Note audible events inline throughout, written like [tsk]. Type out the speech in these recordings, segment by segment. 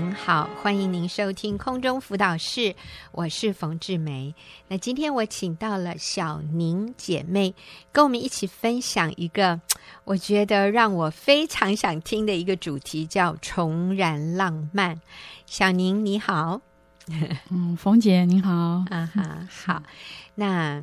您好，欢迎您收听空中辅导室，我是冯志梅。那今天我请到了小宁姐妹，跟我们一起分享一个我觉得让我非常想听的一个主题，叫重燃浪漫。小宁你好，嗯，冯姐你好，[laughs] 啊哈，好。那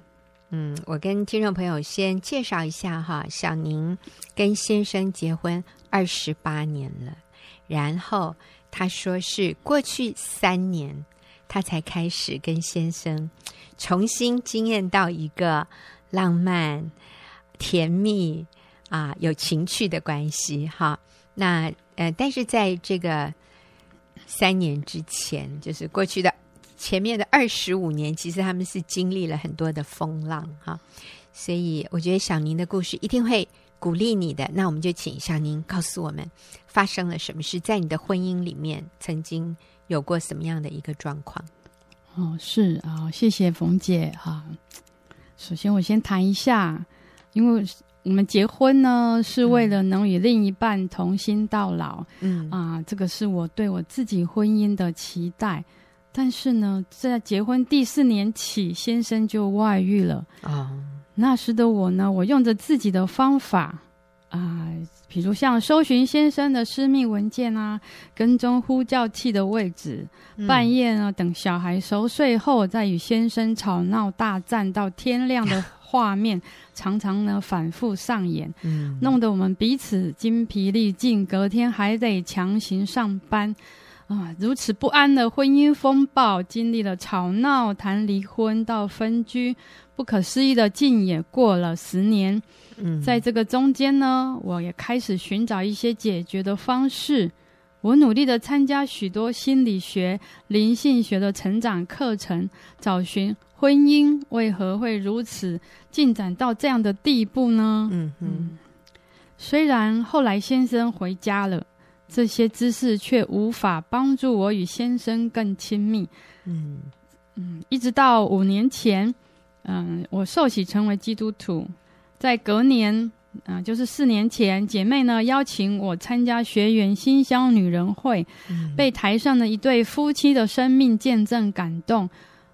嗯，我跟听众朋友先介绍一下哈，小宁跟先生结婚二十八年了，然后。他说是过去三年，他才开始跟先生重新经验到一个浪漫、甜蜜啊有情趣的关系。哈，那呃，但是在这个三年之前，就是过去的前面的二十五年，其实他们是经历了很多的风浪哈。所以我觉得小宁的故事一定会。鼓励你的，那我们就请小宁告诉我们发生了什么事，在你的婚姻里面曾经有过什么样的一个状况？哦，是啊、哦，谢谢冯姐哈。首先，我先谈一下，因为我们结婚呢是为了能与另一半同心到老，嗯啊，这个是我对我自己婚姻的期待。但是呢，在结婚第四年起，先生就外遇了啊。哦那时的我呢，我用着自己的方法啊、呃，比如像搜寻先生的私密文件啊，跟踪呼叫器的位置，嗯、半夜呢等小孩熟睡后，再与先生吵闹大战到天亮的画面，[laughs] 常常呢反复上演，嗯、弄得我们彼此精疲力尽，隔天还得强行上班啊，如此不安的婚姻风暴，经历了吵闹、谈离婚到分居。不可思议的，竟也过了十年。嗯，在这个中间呢，我也开始寻找一些解决的方式。我努力的参加许多心理学、灵性学的成长课程，找寻婚姻为何会如此进展到这样的地步呢？嗯嗯。虽然后来先生回家了，这些知识却无法帮助我与先生更亲密。嗯嗯，一直到五年前。嗯，我受洗成为基督徒，在隔年，啊、呃，就是四年前，姐妹呢邀请我参加学员新乡女人会，嗯、被台上的一对夫妻的生命见证感动，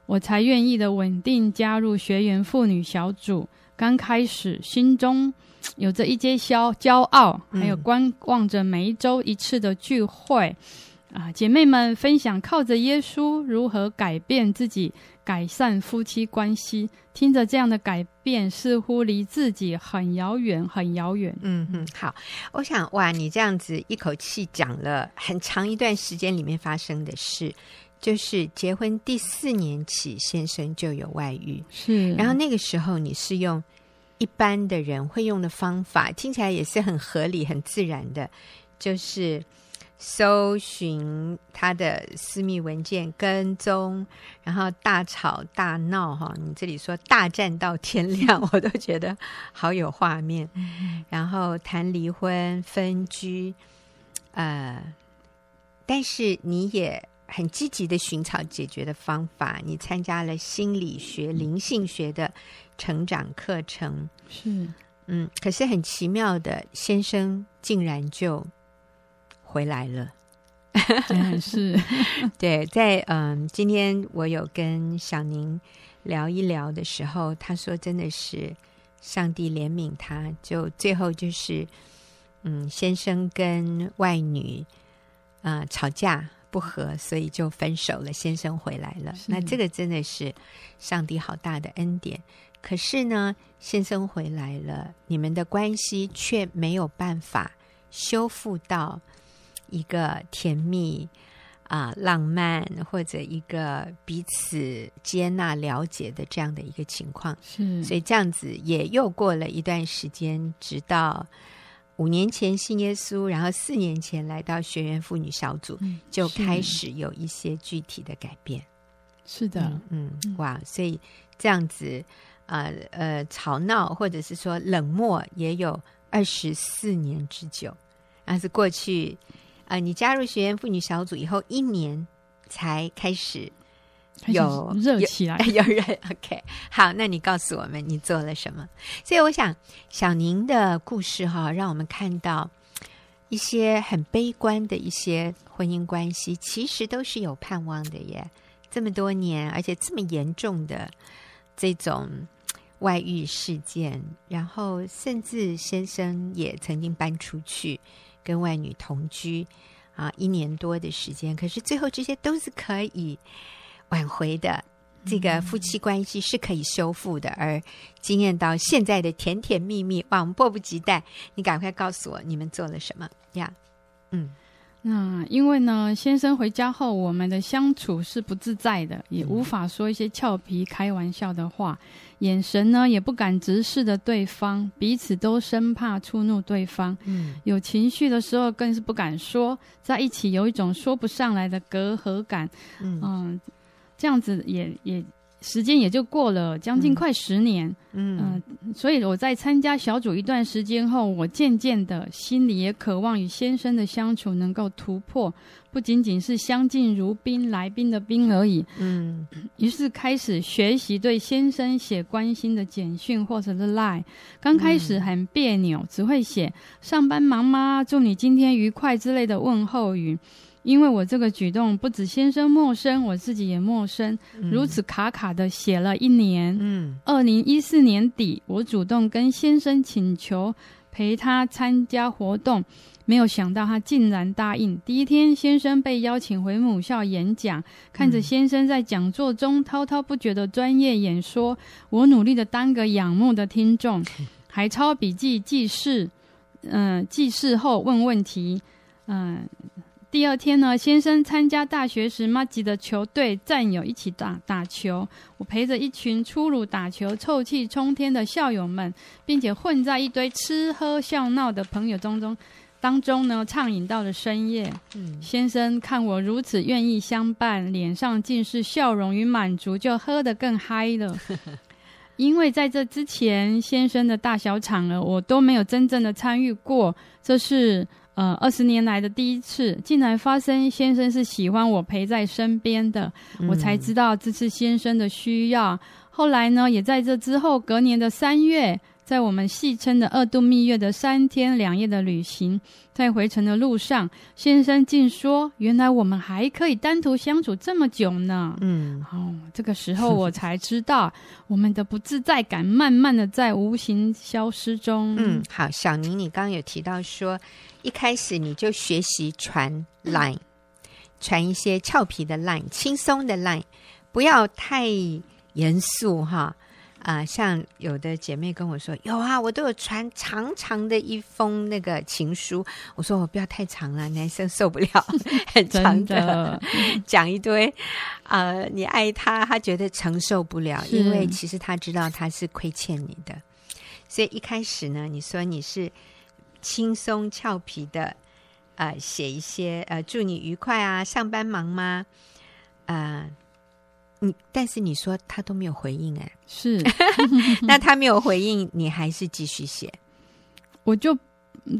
我才愿意的稳定加入学员妇女小组。刚开始，心中 [tsk] 有着一些骄骄傲，还有观望着每一周一次的聚会。啊，姐妹们分享靠着耶稣如何改变自己，改善夫妻关系。听着这样的改变，似乎离自己很遥远，很遥远。嗯嗯，好，我想哇，你这样子一口气讲了很长一段时间里面发生的事，就是结婚第四年起，先生就有外遇。是，然后那个时候你是用一般的人会用的方法，听起来也是很合理、很自然的，就是。搜寻他的私密文件，跟踪，然后大吵大闹哈！你这里说大战到天亮，我都觉得好有画面。然后谈离婚、分居，呃，但是你也很积极的寻找解决的方法。你参加了心理学、灵性学的成长课程，是嗯，可是很奇妙的，先生竟然就。回来了，[laughs] [laughs] 是，对，在嗯，今天我有跟小宁聊一聊的时候，他说真的是上帝怜悯他，就最后就是嗯，先生跟外女啊、呃、吵架不和，所以就分手了，先生回来了。那这个真的是上帝好大的恩典。可是呢，先生回来了，你们的关系却没有办法修复到。一个甜蜜啊、呃、浪漫，或者一个彼此接纳、了解的这样的一个情况，是，所以这样子也又过了一段时间，直到五年前信耶稣，然后四年前来到学员妇女小组，嗯、就开始有一些具体的改变。是的，嗯，嗯哇，所以这样子啊呃，呃吵闹或者是说冷漠，也有二十四年之久，那是过去。啊、呃，你加入学员妇女小组以后一年才开始有热起来，[laughs] 有人 OK。好，那你告诉我们你做了什么？所以我想小宁的故事哈，让我们看到一些很悲观的一些婚姻关系，其实都是有盼望的耶。这么多年，而且这么严重的这种外遇事件，然后甚至先生也曾经搬出去跟外女同居啊，一年多的时间，可是最后这些都是可以挽回的。这个夫妻关系是可以修复的，而经验到现在的甜甜蜜蜜，哇！我们迫不及待，你赶快告诉我你们做了什么呀？嗯，那因为呢，先生回家后，我们的相处是不自在的，也无法说一些俏皮开玩笑的话，嗯、眼神呢也不敢直视着对方，彼此都生怕触怒对方。嗯，有情绪的时候更是不敢说，在一起有一种说不上来的隔阂感。嗯。嗯这样子也也时间也就过了将近快十年，嗯、呃，所以我在参加小组一段时间后，我渐渐的心里也渴望与先生的相处能够突破，不仅仅是相敬如宾来宾的宾而已，嗯，于是开始学习对先生写关心的简讯或者是 Line，刚开始很别扭，只会写上班忙吗？祝你今天愉快之类的问候语。因为我这个举动不止先生陌生，我自己也陌生，嗯、如此卡卡的写了一年。嗯，二零一四年底，我主动跟先生请求陪他参加活动，没有想到他竟然答应。第一天，先生被邀请回母校演讲，看着先生在讲座中滔滔不绝的专业演说，我努力的当个仰慕的听众，[laughs] 还抄笔记记事，嗯、呃，记事后问问题，嗯、呃。第二天呢，先生参加大学时马吉的球队战友一起打打球，我陪着一群粗鲁打球、臭气冲天的校友们，并且混在一堆吃喝笑闹的朋友中中当中呢，畅饮到了深夜。嗯，先生看我如此愿意相伴，脸上尽是笑容与满足，就喝得更嗨了。[laughs] 因为在这之前，先生的大小场了，我都没有真正的参与过，这是。呃，二十年来的第一次，竟然发生先生是喜欢我陪在身边的，嗯、我才知道这次先生的需要。后来呢，也在这之后，隔年的三月。在我们戏称的二度蜜月的三天两夜的旅行，在回程的路上，先生竟说：“原来我们还可以单独相处这么久呢。”嗯，哦，这个时候我才知道，我们的不自在感慢慢的在无形消失中。嗯，好，小宁，你刚刚有提到说，一开始你就学习传 line，传一些俏皮的 line，轻松的 line，不要太严肃哈。啊、呃，像有的姐妹跟我说，有啊，我都有传长长的一封那个情书。我说我不要太长了，男生受不了 [laughs] 很长的，讲一堆。呃，你爱他，他觉得承受不了，因为其实他知道他是亏欠你的。所以一开始呢，你说你是轻松俏皮的，呃，写一些呃，祝你愉快啊，上班忙吗？呃。你但是你说他都没有回应哎，是，[laughs] 那他没有回应，你还是继续写？我就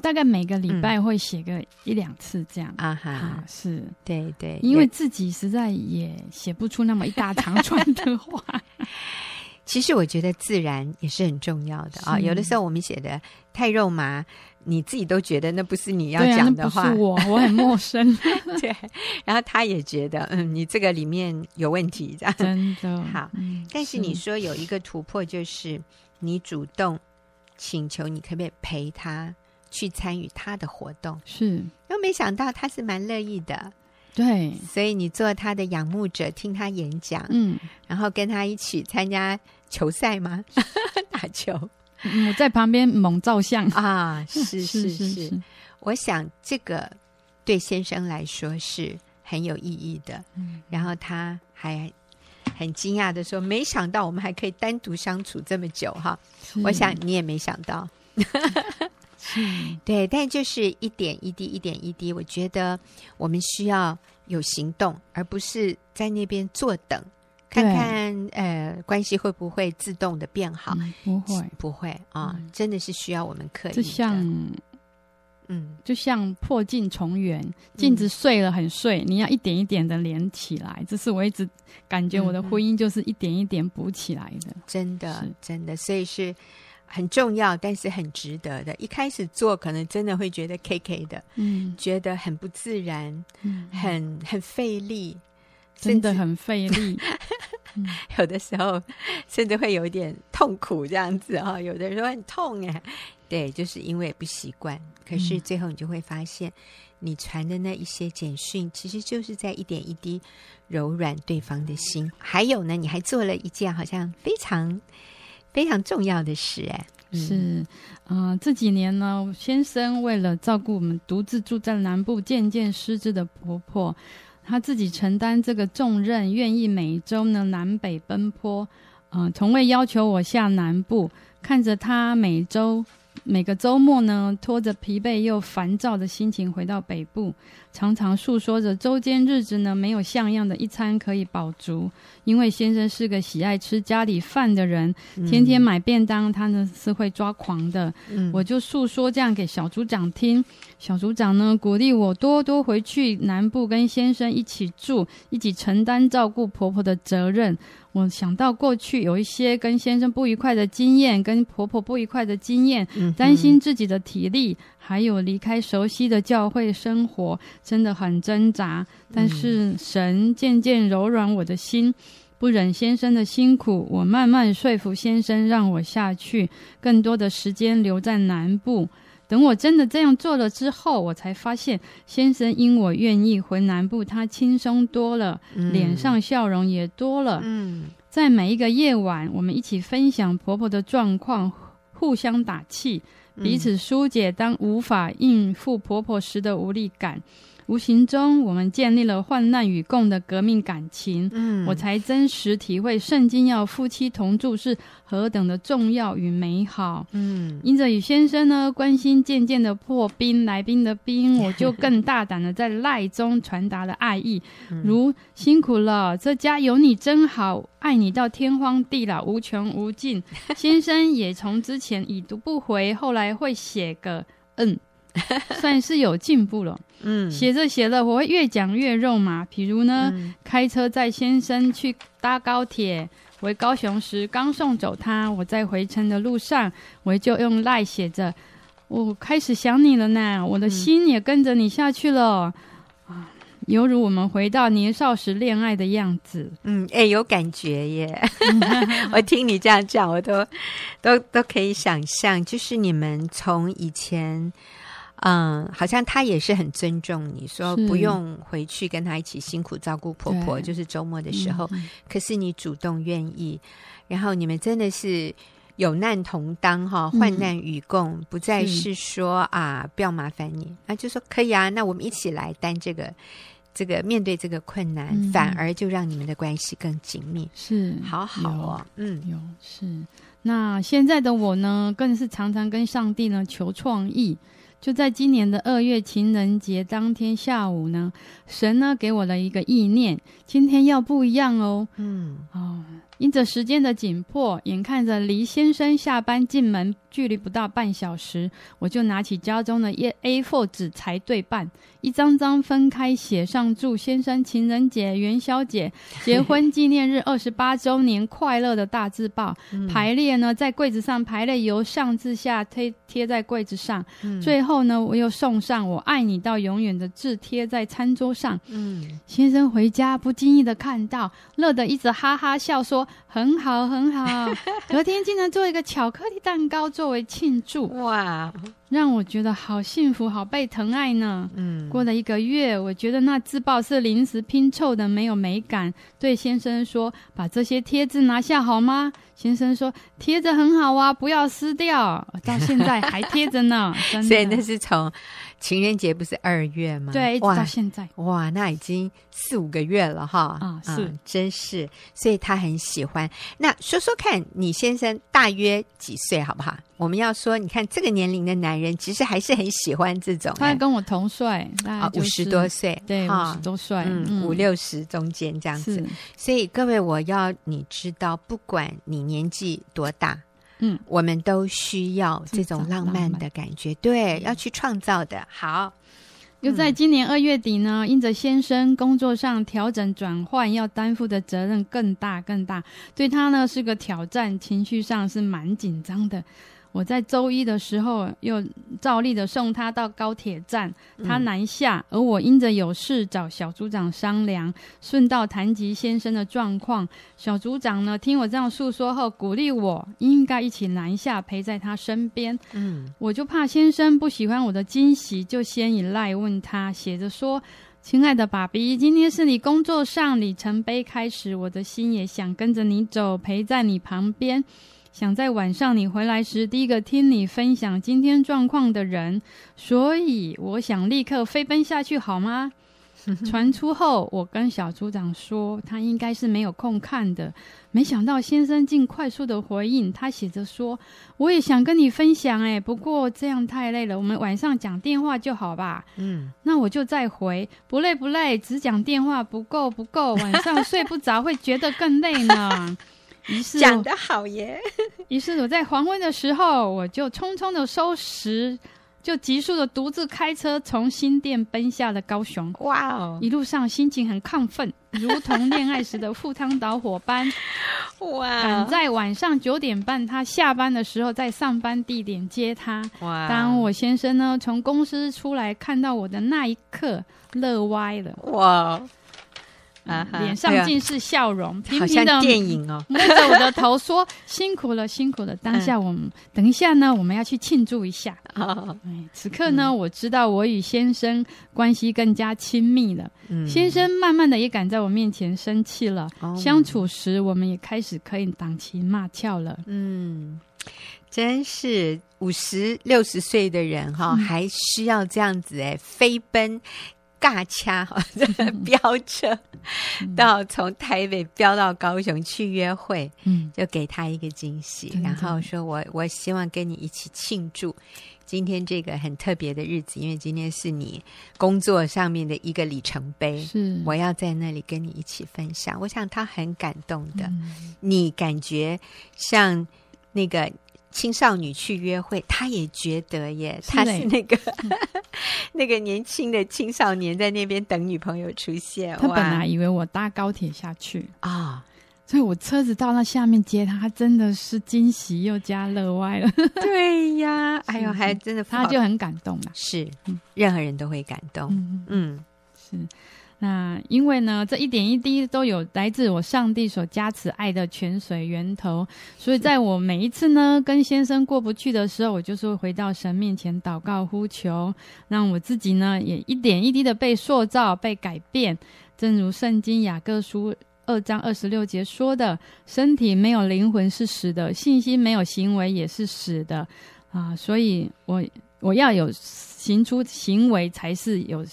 大概每个礼拜会写个一两次这样啊哈，是对对，因为自己实在也写不出那么一大长串的话。[laughs] 其实我觉得自然也是很重要的啊，有的时候我们写的太肉麻。你自己都觉得那不是你要讲的话，啊、不是我，我很陌生。[laughs] 对，然后他也觉得，嗯，你这个里面有问题，这样真的 [laughs] 好。嗯、但是你说有一个突破，就是你主动请求，你可不可以陪他去参与他的活动？是，又没想到他是蛮乐意的。对，所以你做他的仰慕者，听他演讲，嗯，然后跟他一起参加球赛吗？[laughs] 打球。嗯、我在旁边猛照相啊！是是 [laughs] 是，是是是，我想这个对先生来说是很有意义的。嗯，然后他还很惊讶的说：“没想到我们还可以单独相处这么久哈！”我想你也没想到。[laughs] [laughs] 对，但就是一点一滴，一点一滴。我觉得我们需要有行动，而不是在那边坐等。看看呃，关系会不会自动的变好？嗯、不会，不会啊！嗯、真的是需要我们刻意。就像，嗯，就像破镜重圆，镜子碎了很碎，嗯、你要一点一点的连起来。这是我一直感觉我的婚姻就是一点一点补起来的。真的，真的，所以是很重要，但是很值得的。一开始做可能真的会觉得 K K 的，嗯，觉得很不自然，嗯，很很费力，真的很费力。[laughs] 有的时候甚至会有一点痛苦，这样子哈、哦。有的人说很痛哎，对，就是因为不习惯。可是最后你就会发现，你传的那一些简讯，其实就是在一点一滴柔软对方的心。还有呢，你还做了一件好像非常非常重要的事哎，是啊、呃，这几年呢，先生为了照顾我们独自住在南部渐渐失智的婆婆。他自己承担这个重任，愿意每周呢南北奔波，呃，从未要求我下南部。看着他每周每个周末呢，拖着疲惫又烦躁的心情回到北部。常常诉说着周间日子呢，没有像样的一餐可以饱足，因为先生是个喜爱吃家里饭的人，天天买便当，他呢是会抓狂的。嗯、我就诉说这样给小组长听，小组长呢鼓励我多多回去南部跟先生一起住，一起承担照顾婆婆的责任。我想到过去有一些跟先生不愉快的经验，跟婆婆不愉快的经验，担心自己的体力，还有离开熟悉的教会生活，真的很挣扎。但是神渐渐柔软我的心，不忍先生的辛苦，我慢慢说服先生让我下去，更多的时间留在南部。等我真的这样做了之后，我才发现先生因我愿意回南部，他轻松多了，嗯、脸上笑容也多了。嗯，在每一个夜晚，我们一起分享婆婆的状况，互相打气，彼此疏解当无法应付婆婆时的无力感。无形中，我们建立了患难与共的革命感情。嗯，我才真实体会圣经要夫妻同住是何等的重要与美好。嗯，因着与先生呢关心渐渐的破冰，来宾的冰，[laughs] 我就更大胆的在赖中传达了爱意，如辛苦了，这家有你真好，爱你到天荒地老，无穷无尽。[laughs] 先生也从之前已读不回，后来会写个嗯。[laughs] 算是有进步了，嗯，写着写着，我会越讲越肉麻。比如呢，嗯、开车载先生去搭高铁回高雄时，刚送走他，我在回程的路上，我就用赖写着：“我开始想你了呢，我的心也跟着你下去了。嗯”啊，犹如我们回到年少时恋爱的样子。嗯，哎、欸，有感觉耶！[laughs] 我听你这样讲，我都都都可以想象，就是你们从以前。嗯，好像他也是很尊重你，说不用回去跟他一起辛苦照顾婆婆，就是周末的时候。嗯、可是你主动愿意，然后你们真的是有难同当哈，患难与共，嗯、不再是说啊不要麻烦你，啊就说可以啊，那我们一起来担这个这个面对这个困难，嗯、反而就让你们的关系更紧密。是，好好哦，嗯，有是。那现在的我呢，更是常常跟上帝呢求创意。就在今年的二月情人节当天下午呢，神呢给我了一个意念，今天要不一样哦。嗯，哦。因着时间的紧迫，眼看着离先生下班进门距离不到半小时，我就拿起家中的 A4 纸裁对半，一张张分开写上祝先生情人节、元宵节、结婚纪念日 [laughs] 二十八周年快乐的大字报，排列呢在柜子上排列，由上至下贴贴在柜子上。嗯、最后呢，我又送上“我爱你到永远”的字贴在餐桌上。嗯，先生回家不经意的看到，乐得一直哈哈笑说。很好，很好。[laughs] 隔天竟然做一个巧克力蛋糕作为庆祝，哇，让我觉得好幸福，好被疼爱呢。嗯，过了一个月，我觉得那自报是临时拼凑的，没有美感。对先生说：“把这些贴纸拿下好吗？”先生说：“贴着很好啊，不要撕掉。”到现在还贴着呢。[laughs] 所以那是从。情人节不是二月吗？对，一直到现在哇，哇，那已经四五个月了哈。啊，是，嗯、真是，所以他很喜欢。那说说看你先生大约几岁好不好？我们要说，你看这个年龄的男人，其实还是很喜欢这种。他跟我同岁，啊，五十多岁，对，五十多岁，嗯，五六十中间这样子。所以各位，我要你知道，不管你年纪多大。嗯，我们都需要这种浪漫。的感觉，对，要去创造的。好，又在今年二月底呢，因着先生工作上调整转换，要担负的责任更大更大，对他呢是个挑战，情绪上是蛮紧张的。我在周一的时候又照例的送他到高铁站，他南下，嗯、而我因着有事找小组长商量，顺道谈及先生的状况。小组长呢，听我这样诉说后，鼓励我应该一起南下陪在他身边。嗯，我就怕先生不喜欢我的惊喜，就先以赖问他，写着说：“亲爱的爸比，今天是你工作上里程碑开始，我的心也想跟着你走，陪在你旁边。”想在晚上你回来时，第一个听你分享今天状况的人，所以我想立刻飞奔下去，好吗？[laughs] 传出后，我跟小组长说，他应该是没有空看的。没想到先生竟快速的回应，他写着说：“我也想跟你分享，哎，不过这样太累了，我们晚上讲电话就好吧。”嗯，那我就再回，不累不累，只讲电话不够不够，晚上睡不着会觉得更累呢。[laughs] 于是讲得好耶！[laughs] 于是我在黄昏的时候，我就匆匆的收拾，就急速的独自开车从新店奔下了高雄。哇哦！一路上心情很亢奋，如同恋爱时的赴汤蹈火般。哇！赶在晚上九点半他下班的时候，在上班地点接他。哇！当我先生呢从公司出来看到我的那一刻，乐歪了。哇！啊，脸上尽是笑容，哎、好像电影哦，[laughs] 摸着我的头说：“辛苦了，辛苦了。”当下我们、嗯、等一下呢，我们要去庆祝一下。[laughs] 哦、哎，此刻呢，嗯、我知道我与先生关系更加亲密了。嗯、先生慢慢的也敢在我面前生气了。哦、相处时，我们也开始可以挡情骂俏了。嗯，真是五十六十岁的人哈、哦，嗯、还需要这样子哎，飞奔。尬掐哈，飙车到从台北飙到高雄去约会，嗯，就给他一个惊喜，嗯、然后说我我希望跟你一起庆祝今天这个很特别的日子，因为今天是你工作上面的一个里程碑，是。我要在那里跟你一起分享。我想他很感动的，嗯、你感觉像那个。青少女去约会，他也觉得耶，是他是那个、嗯、[laughs] 那个年轻的青少年在那边等女朋友出现。他本来以为我搭高铁下去啊，哦、所以我车子到那下面接他，他真的是惊喜又加乐歪了。[laughs] [laughs] 对呀，哎呦，还真的，他就很感动嘛。是，任何人都会感动。嗯，嗯是。那因为呢，这一点一滴都有来自我上帝所加持爱的泉水源头，所以在我每一次呢跟先生过不去的时候，我就是会回到神面前祷告呼求，让我自己呢也一点一滴的被塑造、被改变。正如圣经雅各书二章二十六节说的：“身体没有灵魂是死的，信心没有行为也是死的。”啊，所以我我要有行出行为才是有。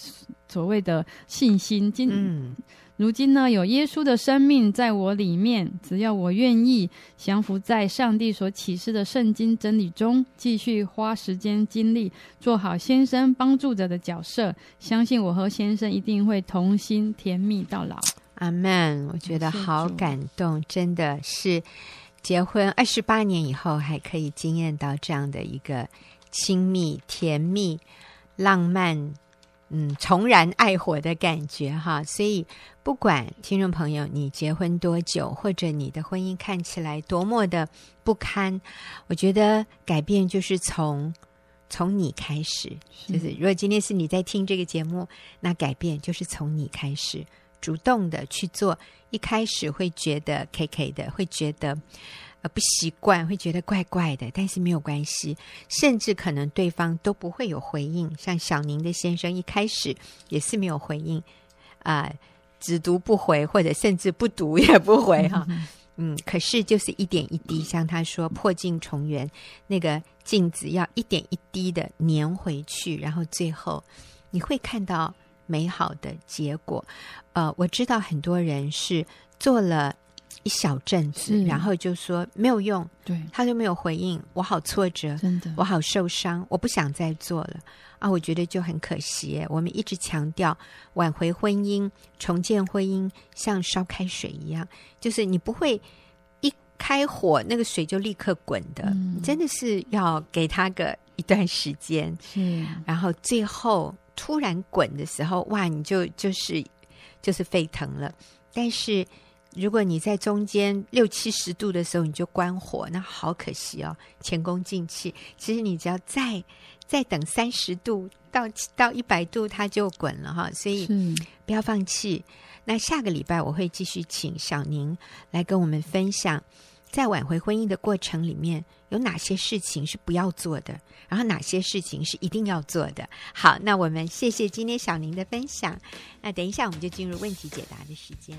所谓的信心，今、嗯、如今呢，有耶稣的生命在我里面，只要我愿意降服在上帝所启示的圣经真理中，继续花时间精力做好先生帮助者的角色，相信我和先生一定会同心甜蜜到老。阿门！我觉得好感动，真的是结婚二十八年以后还可以经验到这样的一个亲密、甜蜜、浪漫。嗯，重燃爱火的感觉哈，所以不管听众朋友你结婚多久，或者你的婚姻看起来多么的不堪，我觉得改变就是从从你开始。就是如果今天是你在听这个节目，那改变就是从你开始，主动的去做。一开始会觉得 K K 的，会觉得。呃，不习惯会觉得怪怪的，但是没有关系，甚至可能对方都不会有回应。像小宁的先生一开始也是没有回应，啊、呃，只读不回，或者甚至不读也不回哈。嗯，可是就是一点一滴，像他说破镜重圆，那个镜子要一点一滴的粘回去，然后最后你会看到美好的结果。呃，我知道很多人是做了。一小阵子，然后就说没有用，对，他就没有回应，我好挫折，真的，我好受伤，我不想再做了啊！我觉得就很可惜。我们一直强调挽回婚姻、重建婚姻，像烧开水一样，就是你不会一开火那个水就立刻滚的，嗯、真的是要给他个一段时间，是，然后最后突然滚的时候，哇，你就就是就是沸腾了，但是。如果你在中间六七十度的时候你就关火，那好可惜哦，前功尽弃。其实你只要再再等三十度到到一百度，它就滚了哈。所以不要放弃。那下个礼拜我会继续请小宁来跟我们分享，在挽回婚姻的过程里面有哪些事情是不要做的，然后哪些事情是一定要做的。好，那我们谢谢今天小宁的分享。那等一下我们就进入问题解答的时间。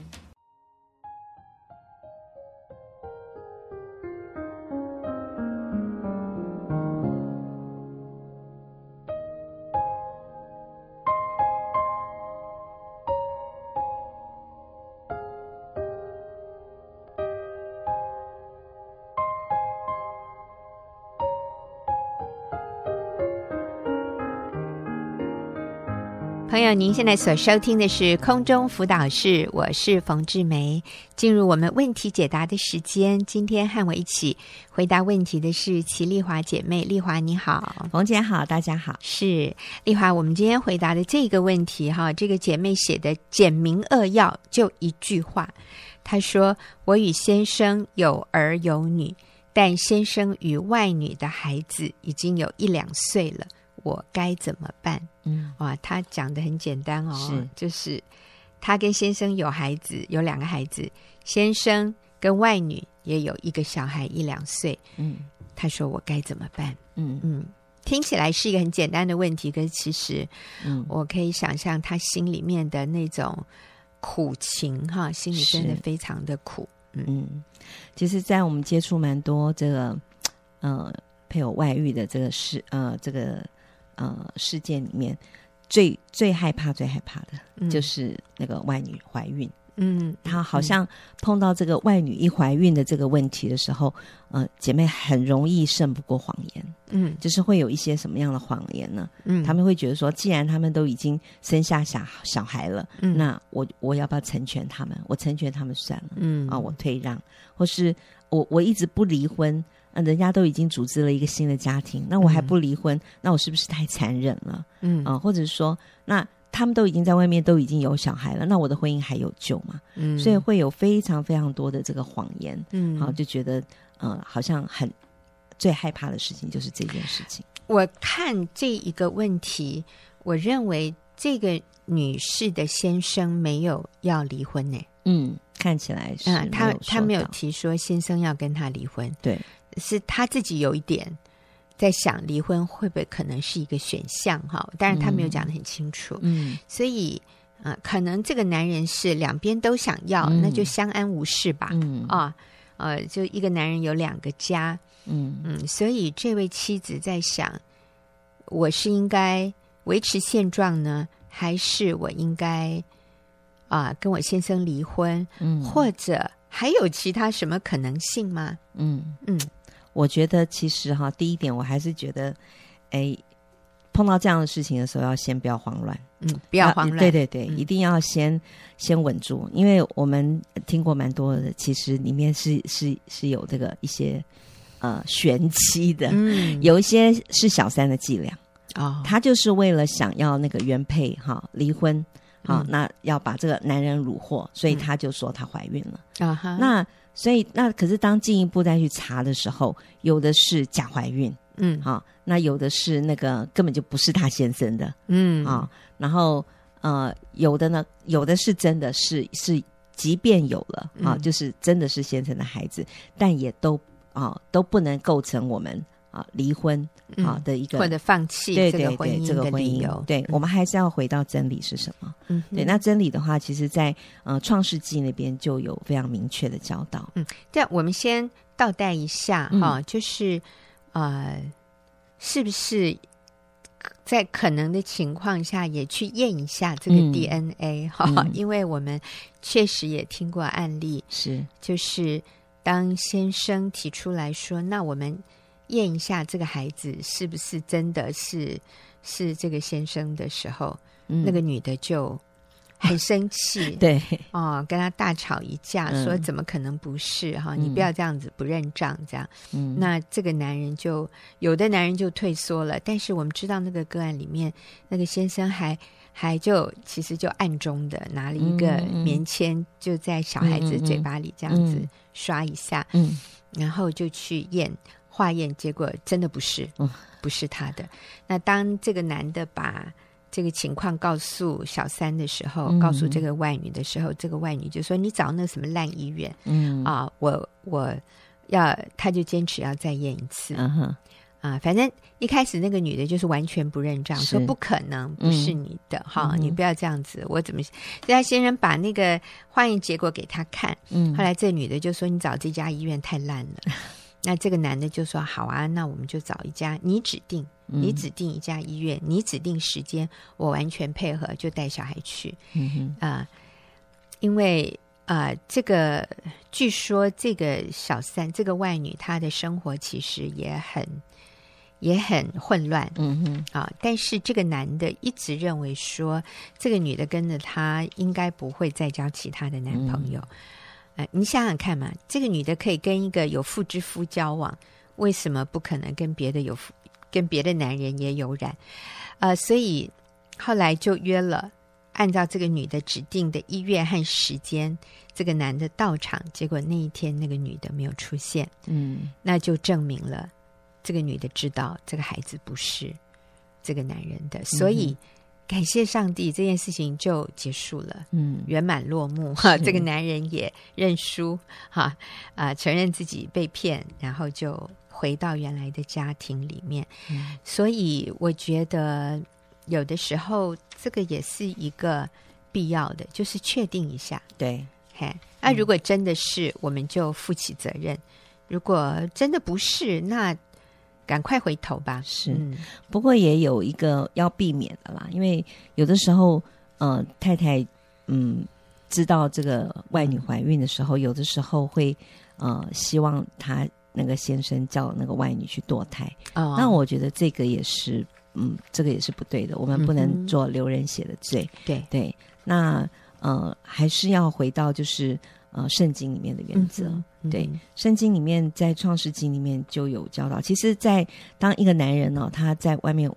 朋友，您现在所收听的是空中辅导室，我是冯志梅。进入我们问题解答的时间，今天和我一起回答问题的是齐丽华姐妹。丽华你好，冯姐好，大家好。是丽华，我们今天回答的这个问题哈，这个姐妹写的简明扼要，就一句话。她说：“我与先生有儿有女，但先生与外女的孩子已经有一两岁了。”我该怎么办？嗯，哇，他讲的很简单哦，是就是他跟先生有孩子，有两个孩子，先生跟外女也有一个小孩一两岁。嗯，他说我该怎么办？嗯嗯，听起来是一个很简单的问题，可是其实，嗯，我可以想象他心里面的那种苦情哈，心里真的非常的苦。嗯嗯，其实，在我们接触蛮多这个呃配偶外遇的这个事呃这个。呃，事件里面最最害怕、最害怕的，就是那个外女怀孕。嗯，她好像碰到这个外女一怀孕的这个问题的时候，呃，姐妹很容易胜不过谎言。嗯，就是会有一些什么样的谎言呢？嗯，他们会觉得说，既然他们都已经生下小小孩了，嗯，那我我要不要成全他们？我成全他们算了。嗯，啊，我退让，或是我我一直不离婚。那人家都已经组织了一个新的家庭，那我还不离婚，嗯、那我是不是太残忍了？嗯啊，或者说，那他们都已经在外面都已经有小孩了，那我的婚姻还有救吗？嗯，所以会有非常非常多的这个谎言，嗯，好，就觉得，呃，好像很最害怕的事情就是这件事情。我看这一个问题，我认为这个女士的先生没有要离婚呢。嗯，看起来是，嗯，他他没有提说先生要跟他离婚，对。是他自己有一点在想离婚会不会可能是一个选项哈，但是他没有讲的很清楚，嗯，所以啊、呃，可能这个男人是两边都想要，嗯、那就相安无事吧，嗯。啊，呃，就一个男人有两个家，嗯。嗯，所以这位妻子在想，我是应该维持现状呢，还是我应该啊、呃、跟我先生离婚，嗯，或者还有其他什么可能性吗？嗯。嗯。我觉得其实哈，第一点我还是觉得，哎，碰到这样的事情的时候，要先不要慌乱，嗯，不要慌乱，对对对，嗯、一定要先先稳住，因为我们听过蛮多的，其实里面是是是有这个一些呃玄机的，嗯，有一些是小三的伎俩。啊，哦、他就是为了想要那个原配哈离婚，好、嗯，那要把这个男人虏获，所以他就说她怀孕了。啊哈，那。所以，那可是当进一步再去查的时候，有的是假怀孕，嗯，好、哦，那有的是那个根本就不是他先生的，嗯啊、哦，然后呃，有的呢，有的是真的是是，即便有了啊、哦，就是真的是先生的孩子，嗯、但也都啊、哦、都不能构成我们。啊，离婚啊的一个、嗯、或者放弃对对对这个婚姻，对，我们还是要回到真理是什么？嗯，对，那真理的话，其实在呃创世纪那边就有非常明确的教导。嗯，这样我们先倒带一下哈、嗯，就是呃，是不是在可能的情况下也去验一下这个 DNA 哈、嗯？因为我们确实也听过案例，是就是当先生提出来说，那我们。验一下这个孩子是不是真的是是这个先生的时候，嗯、那个女的就很生气，[laughs] 对。哦，跟他大吵一架，嗯、说怎么可能不是哈？你不要这样子不认账这样。嗯，那这个男人就有的男人就退缩了，但是我们知道那个个案里面，那个先生还还就其实就暗中的拿了一个棉签，就在小孩子嘴巴里这样子刷一下，嗯，嗯，然后就去验化验，结果真的不是，不是他的。那当这个男的把这个情况告诉小三的时候，告诉这个外女的时候，这个外女就说：“你找那什么烂医院，嗯啊，我我要，他就坚持要再验一次。”嗯哼。啊，反正一开始那个女的就是完全不认账，说不可能，不是你的哈，你不要这样子，我怎么？人家先生把那个化验结果给他看，嗯，后来这女的就说：“你找这家医院太烂了。”那这个男的就说：“好啊，那我们就找一家，你指定，你指定一家医院，你指定时间，我完全配合，就带小孩去。”嗯哼，啊，因为啊，这个据说这个小三，这个外女，她的生活其实也很。也很混乱，嗯哼啊，但是这个男的一直认为说，这个女的跟着他应该不会再交其他的男朋友。嗯、呃，你想想看嘛，这个女的可以跟一个有妇之夫交往，为什么不可能跟别的有跟别的男人也有染？呃，所以后来就约了，按照这个女的指定的医院和时间，这个男的到场，结果那一天那个女的没有出现，嗯，那就证明了。这个女的知道这个孩子不是这个男人的，所以感谢上帝，这件事情就结束了，嗯，圆满落幕。哈。这个男人也认输。哈，啊、呃，承认自己被骗，然后就回到原来的家庭里面。嗯、所以我觉得有的时候这个也是一个必要的，就是确定一下，对，嘿，那如果真的是，我们就负起责任；如果真的不是，那赶快回头吧。是，不过也有一个要避免的啦，因为有的时候，呃，太太嗯知道这个外女怀孕的时候，有的时候会呃希望她那个先生叫那个外女去堕胎。哦，那我觉得这个也是，嗯，这个也是不对的。我们不能做流人血的罪。嗯、对对，那呃还是要回到就是。呃，圣经里面的原则，对，圣经里面在创世纪里面就有教导。其实，在当一个男人呢、哦，他在外面，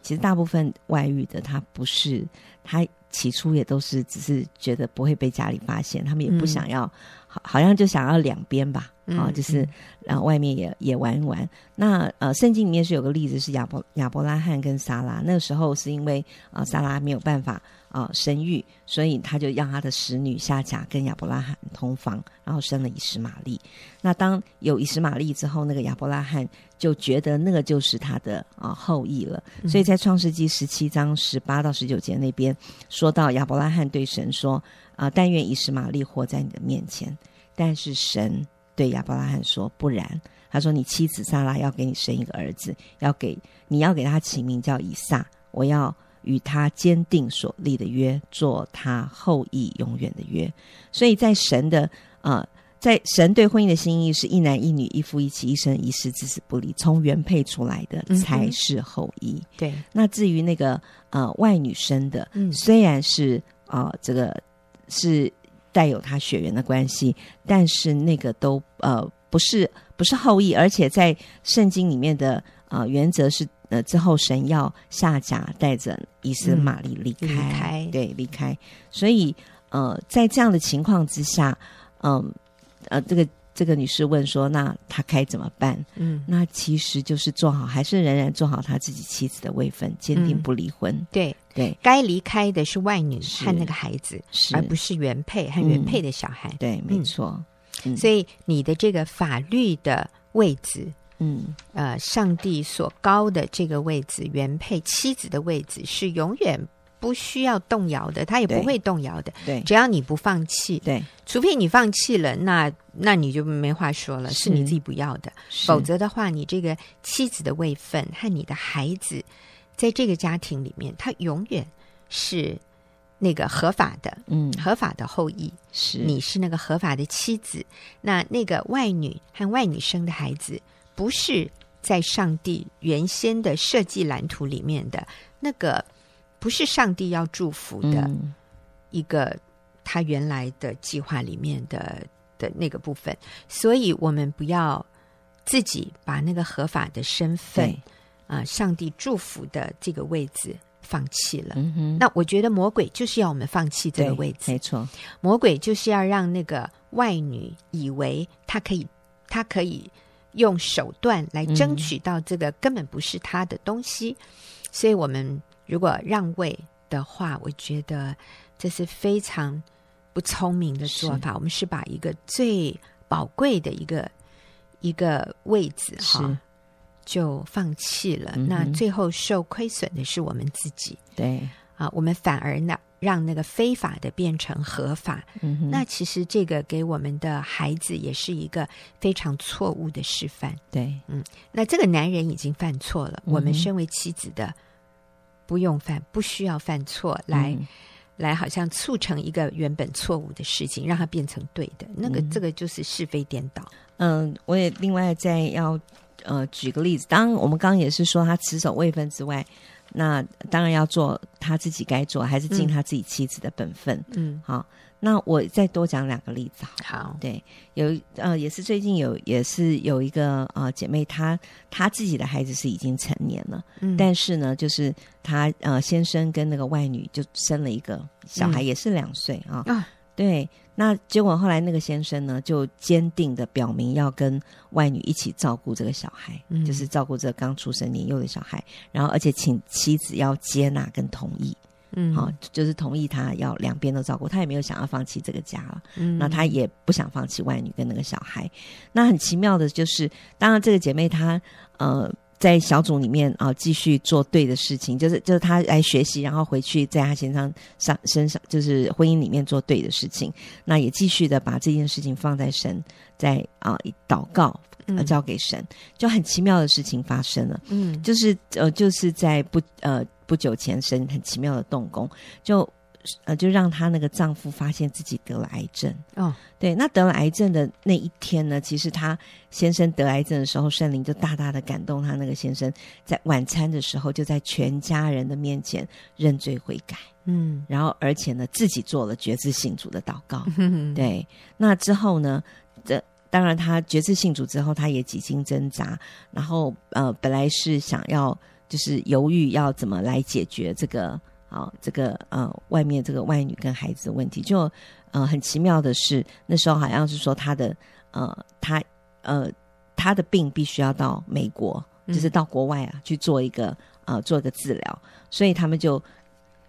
其实大部分外遇的，他不是他起初也都是只是觉得不会被家里发现，他们也不想要，嗯、好，好像就想要两边吧，啊、就是然后外面也也玩一玩。那呃，圣经里面是有个例子是亚伯亚伯拉罕跟撒拉，那个时候是因为啊、呃，撒拉没有办法。啊，生育，所以他就让他的使女夏甲跟亚伯拉罕同房，然后生了以实玛利。那当有以实玛利之后，那个亚伯拉罕就觉得那个就是他的啊后裔了。所以在创世纪十七章十八到十九节那边说到，亚伯拉罕对神说：“啊，但愿以实玛利活在你的面前。”但是神对亚伯拉罕说：“不然。”他说：“你妻子萨拉要给你生一个儿子，要给你要给他起名叫以撒。我要。”与他坚定所立的约，做他后裔永远的约。所以在神的啊、呃，在神对婚姻的心意是一男一女，一夫一妻，一生一世，至死不离。从原配出来的才是后裔。嗯、对。那至于那个呃外女生的，嗯、虽然是啊、呃、这个是带有他血缘的关系，但是那个都呃不是不是后裔，而且在圣经里面的啊、呃、原则是。呃，之后神要下甲带着以斯玛利离开，嗯、离开对，离开。所以，呃，在这样的情况之下，嗯、呃，呃，这个这个女士问说：“那她该怎么办？”嗯，那其实就是做好，还是仍然做好他自己妻子的位分，坚定不离婚。嗯、对对，该离开的是外女和那个孩子，是而不是原配和原配的小孩。嗯、对，没错。嗯、所以，你的这个法律的位置。嗯，呃，上帝所高的这个位置，原配妻子的位置是永远不需要动摇的，他也不会动摇的。对，只要你不放弃，对，除非你放弃了，那那你就没话说了，是，是你自己不要的。否则的话，你这个妻子的位分和你的孩子，在这个家庭里面，他永远是那个合法的，嗯，合法的后裔。是，你是那个合法的妻子，那那个外女和外女生的孩子。不是在上帝原先的设计蓝图里面的那个，不是上帝要祝福的一个他原来的计划里面的的那个部分，所以我们不要自己把那个合法的身份啊，上帝祝福的这个位置放弃了。嗯，那我觉得魔鬼就是要我们放弃这个位置，没错，魔鬼就是要让那个外女以为她可以，她可以用手段来争取到这个根本不是他的东西。嗯、所以，我们如果让位的话，我觉得这是非常不聪明的做法。我们是把一个最宝贵的一个一个位置哈。就放弃了，嗯、那最后受亏损的是我们自己。对啊，我们反而呢，让那个非法的变成合法。嗯，那其实这个给我们的孩子也是一个非常错误的示范。对，嗯，那这个男人已经犯错了，嗯、我们身为妻子的不用犯，不需要犯错来、嗯、来，好像促成一个原本错误的事情，让它变成对的。那个，这个就是是非颠倒。嗯，我也另外再要。呃，举个例子，当我们刚刚也是说他持守位分之外，那当然要做他自己该做，还是尽他自己妻子的本分。嗯，好，那我再多讲两个例子。好，对，有呃，也是最近有，也是有一个呃姐妹，她她自己的孩子是已经成年了，嗯，但是呢，就是她呃先生跟那个外女就生了一个小孩，嗯，也是两岁啊。啊对，那结果后来那个先生呢，就坚定的表明要跟外女一起照顾这个小孩，嗯、就是照顾这个刚出生年幼的小孩，然后而且请妻子要接纳跟同意，嗯，好、哦，就是同意他要两边都照顾，他也没有想要放弃这个家了，嗯，那他也不想放弃外女跟那个小孩，那很奇妙的就是，当然这个姐妹她呃。在小组里面啊，继续做对的事情，就是就是他来学习，然后回去在他身上上身上，就是婚姻里面做对的事情。那也继续的把这件事情放在神，在啊祷告，呃交给神，就很奇妙的事情发生了。嗯，就是呃就是在不呃不久前，神很奇妙的动工，就。呃，就让她那个丈夫发现自己得了癌症哦。对，那得了癌症的那一天呢，其实她先生得癌症的时候，圣灵就大大的感动她那个先生，在晚餐的时候就在全家人的面前认罪悔改。嗯，然后而且呢，自己做了决志信主的祷告。嗯，对，那之后呢，这当然他决志信主之后，他也几经挣扎，然后呃，本来是想要就是犹豫要怎么来解决这个。好，这个呃，外面这个外女跟孩子的问题，就呃很奇妙的是，那时候好像是说他的呃，他呃，他的病必须要到美国，就是到国外啊去做一个呃做一个治疗，所以他们就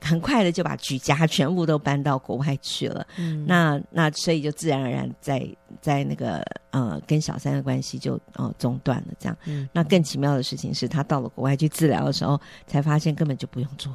很快的就把举家全部都搬到国外去了。嗯，那那所以就自然而然在在那个呃跟小三的关系就呃中断了。这样，嗯，那更奇妙的事情是他到了国外去治疗的时候，才发现根本就不用做。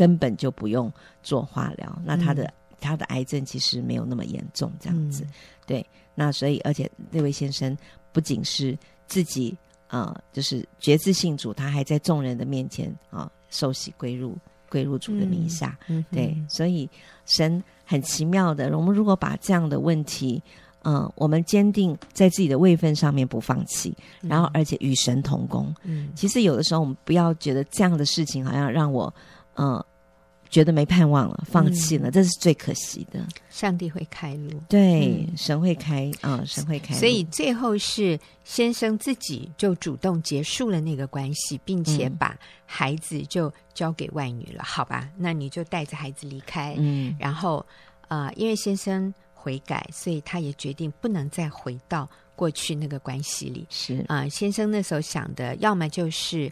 根本就不用做化疗，那他的、嗯、他的癌症其实没有那么严重，这样子，嗯、对。那所以，而且那位先生不仅是自己啊、呃，就是决志信主，他还在众人的面前啊、呃，受洗归入归入主的名下，嗯、对。所以神很奇妙的，我们如果把这样的问题，嗯、呃，我们坚定在自己的位分上面不放弃，然后而且与神同工，嗯，其实有的时候我们不要觉得这样的事情好像让我，嗯、呃。觉得没盼望了，放弃了，嗯、这是最可惜的。上帝会开路，对，嗯、神会开啊、哦，神会开路。所以最后是先生自己就主动结束了那个关系，并且把孩子就交给外女了。嗯、好吧，那你就带着孩子离开。嗯，然后啊、呃，因为先生悔改，所以他也决定不能再回到过去那个关系里。是啊、呃，先生那时候想的，要么就是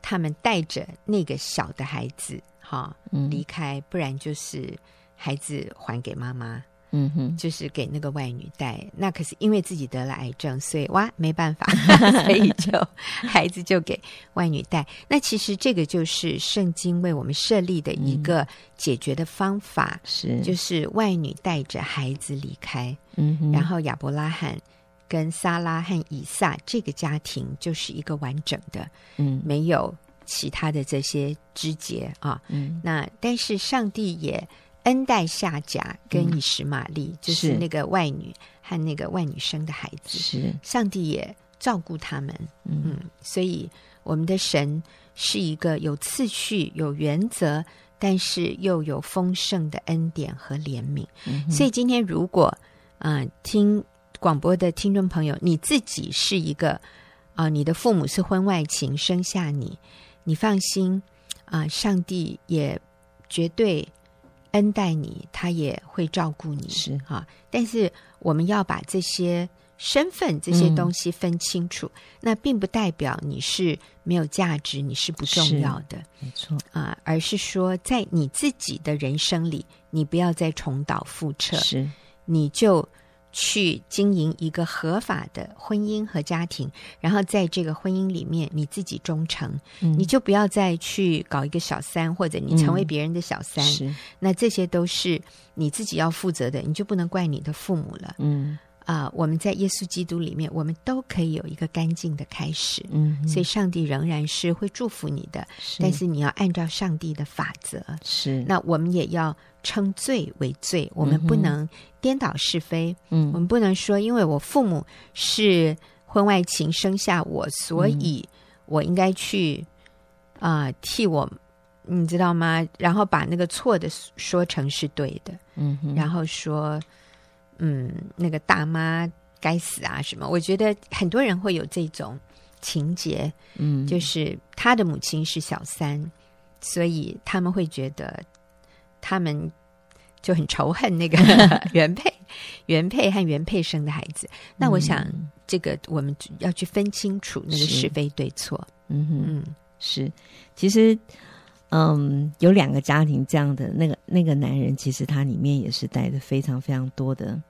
他们带着那个小的孩子。好，离开，不然就是孩子还给妈妈，嗯哼，就是给那个外女带。那可是因为自己得了癌症，所以哇，没办法，[laughs] 所以就孩子就给外女带。那其实这个就是圣经为我们设立的一个解决的方法，是、嗯、就是外女带着孩子离开，嗯哼，然后亚伯拉罕跟撒拉和以撒这个家庭就是一个完整的，嗯，没有。其他的这些枝节啊，嗯，那但是上帝也恩待夏甲跟以实玛利，嗯、就是那个外女和那个外女生的孩子，是。上帝也照顾他们，嗯，嗯，所以我们的神是一个有次序、有原则，但是又有丰盛的恩典和怜悯。嗯、所以今天如果啊、呃，听广播的听众朋友，你自己是一个啊、呃，你的父母是婚外情生下你。你放心，啊、呃，上帝也绝对恩待你，他也会照顾你，是。哈、啊。但是我们要把这些身份这些东西分清楚，嗯、那并不代表你是没有价值，你是不重要的，没错。啊，而是说在你自己的人生里，你不要再重蹈覆辙，是。你就。去经营一个合法的婚姻和家庭，然后在这个婚姻里面你自己忠诚，嗯、你就不要再去搞一个小三，或者你成为别人的小三。嗯、是，那这些都是你自己要负责的，你就不能怪你的父母了。嗯。啊、呃，我们在耶稣基督里面，我们都可以有一个干净的开始。嗯，所以上帝仍然是会祝福你的，是但是你要按照上帝的法则。是，那我们也要称罪为罪，我们不能颠倒是非。嗯，我们不能说，因为我父母是婚外情生下我，所以我应该去啊、呃、替我，你知道吗？然后把那个错的说成是对的。嗯哼，然后说。嗯，那个大妈该死啊！什么？我觉得很多人会有这种情节，嗯，就是他的母亲是小三，所以他们会觉得他们就很仇恨那个 [laughs] 原配、原配和原配生的孩子。那我想，这个我们要去分清楚那个是非对错。嗯哼嗯，是。其实，嗯，有两个家庭这样的那个那个男人，其实他里面也是带着非常非常多的。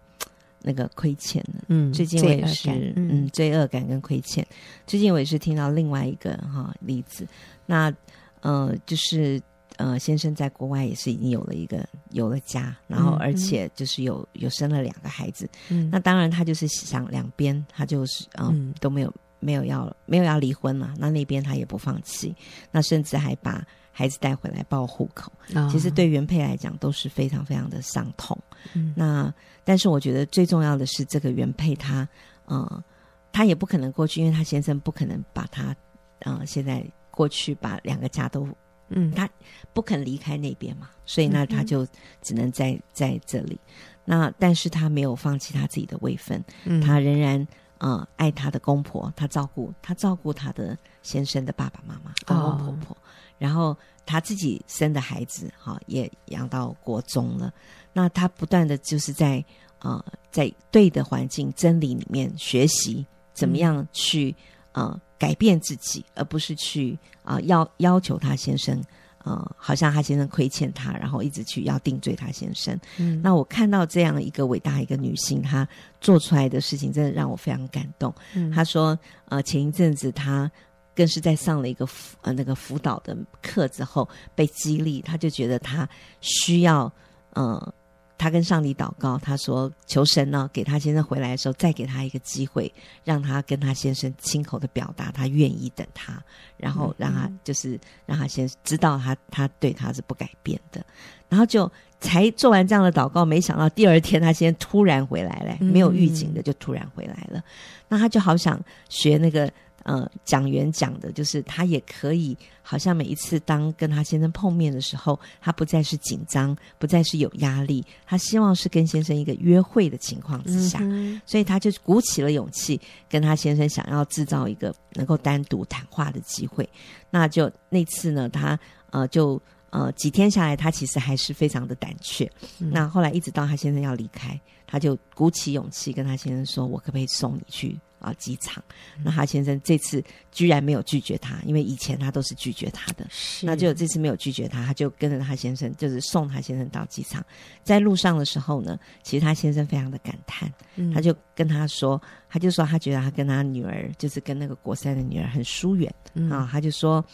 那个亏欠的，嗯，最近我也是，嗯，嗯，罪恶感跟亏欠。最近我也是听到另外一个哈例子，那呃，就是呃，先生在国外也是已经有了一个有了家，然后而且就是有有生了两个孩子，嗯，那当然他就是想两边他就是呃嗯都没有没有要没有要离婚嘛，那那边他也不放弃，那甚至还把。孩子带回来报户口，其实对原配来讲都是非常非常的伤痛。嗯、那但是我觉得最重要的是，这个原配他，呃，他也不可能过去，因为他先生不可能把他，呃，现在过去把两个家都，嗯，他不肯离开那边嘛，所以那他就只能在在这里。那但是他没有放弃他自己的位分，嗯、他仍然呃爱他的公婆，他照顾他照顾他的先生的爸爸妈妈、公公婆婆。哦然后他自己生的孩子，哈，也养到国中了。那他不断的就是在呃，在对的环境、真理里面学习，怎么样去呃改变自己，而不是去啊、呃、要要求他先生，呃，好像他先生亏欠他，然后一直去要定罪他先生。嗯，那我看到这样一个伟大一个女性，她做出来的事情，真的让我非常感动。嗯，她说，呃，前一阵子她。更是在上了一个辅呃那个辅导的课之后被激励，他就觉得他需要呃，他跟上帝祷告，他说求神呢给他先生回来的时候再给他一个机会，让他跟他先生亲口的表达他愿意等他，然后让他就是让他先知道他他对他是不改变的，然后就才做完这样的祷告，没想到第二天他先突然回来了，没有预警的就突然回来了，那他就好想学那个。呃，讲员讲的就是他也可以，好像每一次当跟他先生碰面的时候，他不再是紧张，不再是有压力，他希望是跟先生一个约会的情况之下，嗯、所以他就鼓起了勇气，跟他先生想要制造一个能够单独谈话的机会。那就那次呢，他呃就呃几天下来，他其实还是非常的胆怯。嗯、那后来一直到他先生要离开，他就鼓起勇气跟他先生说：“我可不可以送你去？”啊，机场，那他先生这次居然没有拒绝他，因为以前他都是拒绝他的，是。那就这次没有拒绝他，他就跟着他先生，就是送他先生到机场。在路上的时候呢，其实他先生非常的感叹，嗯、他就跟他说，他就说他觉得他跟他女儿，就是跟那个国三的女儿很疏远、嗯、啊，他就说，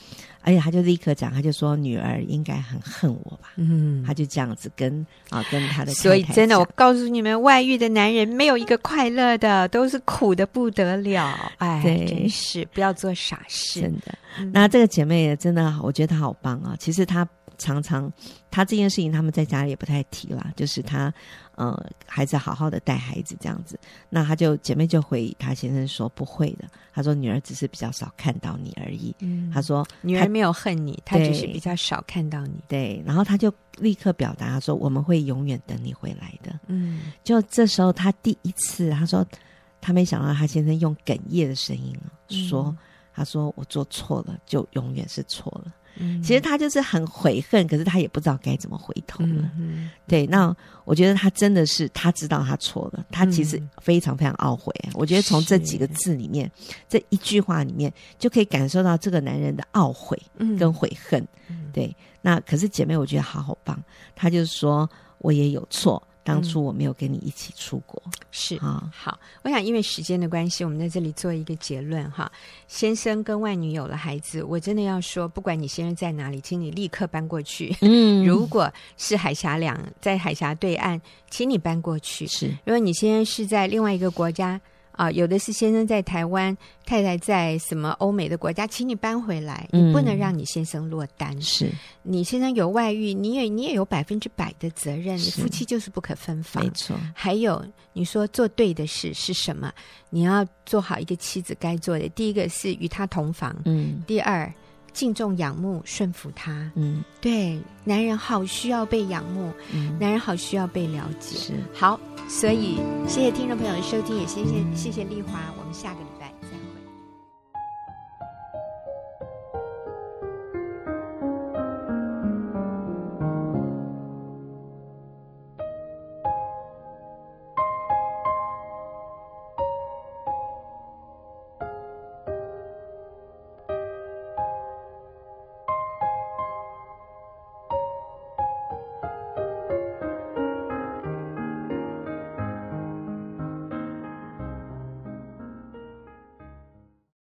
而且他就立刻讲，他就说女儿应该很恨我吧，嗯，他就这样子跟啊跟他的太太，所以真的，我告诉你们，外遇的男人没有一个快乐的，都是苦的不得了，哎，真是不要做傻事，真的。嗯、那这个姐妹也真的，我觉得她好棒啊。其实她常常，她这件事情他们在家里也不太提啦，就是她呃，孩子好好的带孩子这样子。那他就姐妹就回他先生说不会的，他说女儿只是比较少看到你而已。嗯，他说女儿没有恨你，她只是比较少看到你。对，然后他就立刻表达说我们会永远等你回来的。嗯，就这时候他第一次他说。他没想到，他先生用哽咽的声音说：“他说我做错了，就永远是错了。嗯、其实他就是很悔恨，可是他也不知道该怎么回头了。嗯、对，那我觉得他真的是他知道他错了，他其实非常非常懊悔。嗯、我觉得从这几个字里面，这一句话里面，就可以感受到这个男人的懊悔跟悔恨。嗯、对，那可是姐妹，我觉得好好棒。他就是说我也有错。当初我没有跟你一起出国，嗯、是啊，好。我想因为时间的关系，我们在这里做一个结论哈。先生跟外女有了孩子，我真的要说，不管你先生在哪里，请你立刻搬过去。嗯，[laughs] 如果是海峡两在海峡对岸，请你搬过去。是，如果你先生是在另外一个国家。啊，有的是先生在台湾，太太在什么欧美的国家，请你搬回来，嗯、你不能让你先生落单。是你先生有外遇，你也你也有百分之百的责任。是夫妻就是不可分房，没错。还有你说做对的事是什么？你要做好一个妻子该做的。第一个是与他同房，嗯。第二。敬重、仰慕、顺服他。嗯，对，男人好需要被仰慕，嗯，男人好需要被了解。是，好，所以谢谢听众朋友的收听，也谢谢谢谢丽华，我们下个礼拜。